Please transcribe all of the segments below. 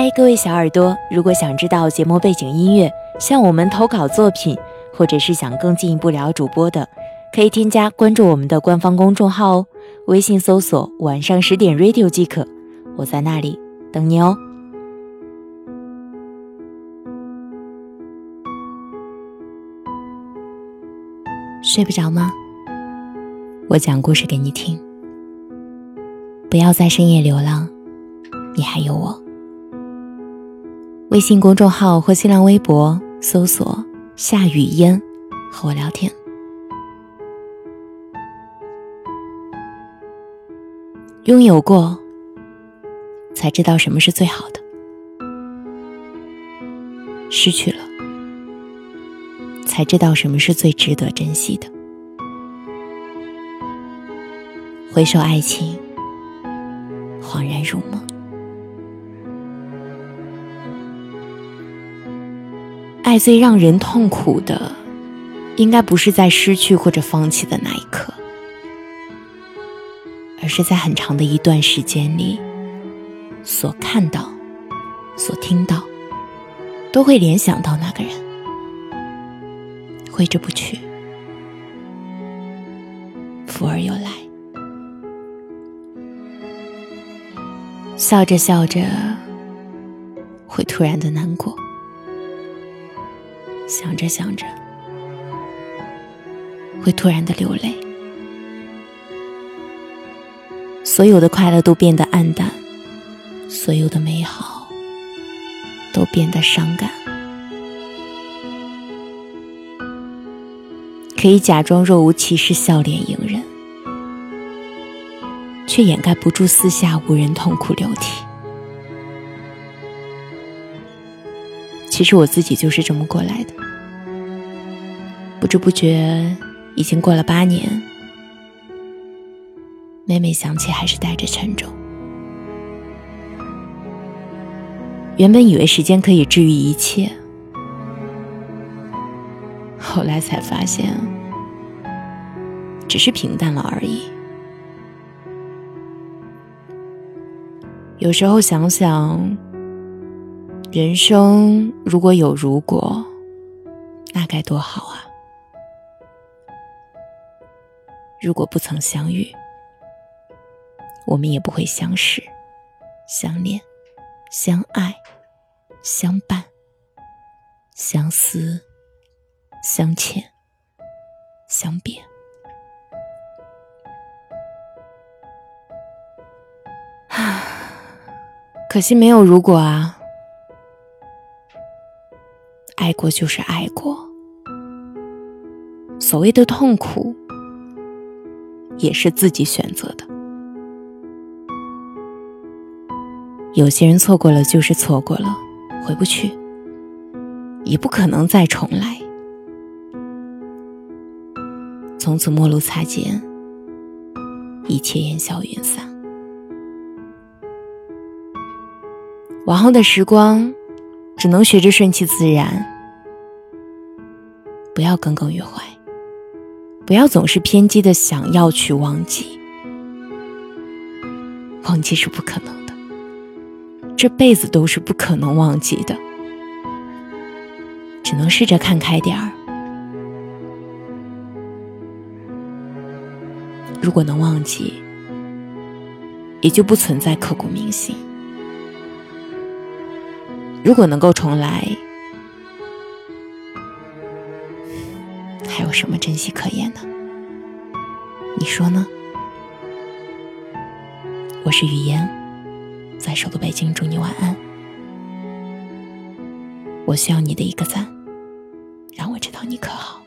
嗨，各位小耳朵，如果想知道节目背景音乐，向我们投稿作品，或者是想更进一步聊主播的，可以添加关注我们的官方公众号哦，微信搜索“晚上十点 radio” 即可，我在那里等你哦。睡不着吗？我讲故事给你听。不要在深夜流浪，你还有我。微信公众号或新浪微博搜索“夏雨嫣”，和我聊天。拥有过，才知道什么是最好的；失去了，才知道什么是最值得珍惜的。回首爱情，恍然如梦。爱最让人痛苦的，应该不是在失去或者放弃的那一刻，而是在很长的一段时间里，所看到、所听到，都会联想到那个人，挥之不去，福而又来，笑着笑着，会突然的难过。想着想着，会突然的流泪，所有的快乐都变得暗淡，所有的美好都变得伤感。可以假装若无其事，笑脸迎人，却掩盖不住四下无人痛哭流涕。其实我自己就是这么过来的，不知不觉已经过了八年，每每想起还是带着沉重。原本以为时间可以治愈一切，后来才发现，只是平淡了而已。有时候想想。人生如果有如果，那该多好啊！如果不曾相遇，我们也不会相识、相恋、相爱、相伴、相思、相欠、相别。啊，可惜没有如果啊！爱过就是爱过，所谓的痛苦也是自己选择的。有些人错过了就是错过了，回不去，也不可能再重来。从此陌路擦肩，一切烟消云散。往后的时光。只能学着顺其自然，不要耿耿于怀，不要总是偏激的想要去忘记，忘记是不可能的，这辈子都是不可能忘记的，只能试着看开点儿。如果能忘记，也就不存在刻骨铭心。如果能够重来，还有什么珍惜可言呢？你说呢？我是雨嫣，在首都北京，祝你晚安。我需要你的一个赞，让我知道你可好。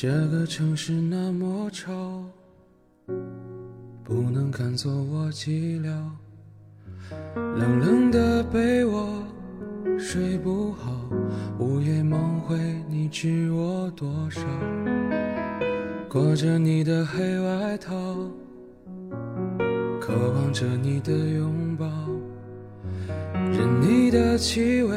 这个城市那么吵，不能看作我寂寥。冷冷的被窝，睡不好，午夜梦回，你知我多少？裹着你的黑外套，渴望着你的拥抱，任你的气味，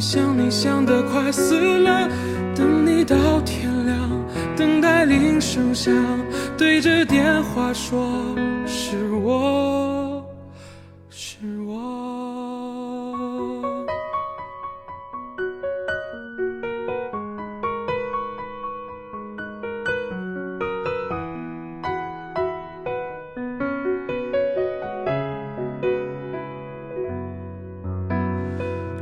想你想得快死了，等你到天亮，等待铃声响，对着电话说。是我，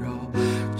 绕，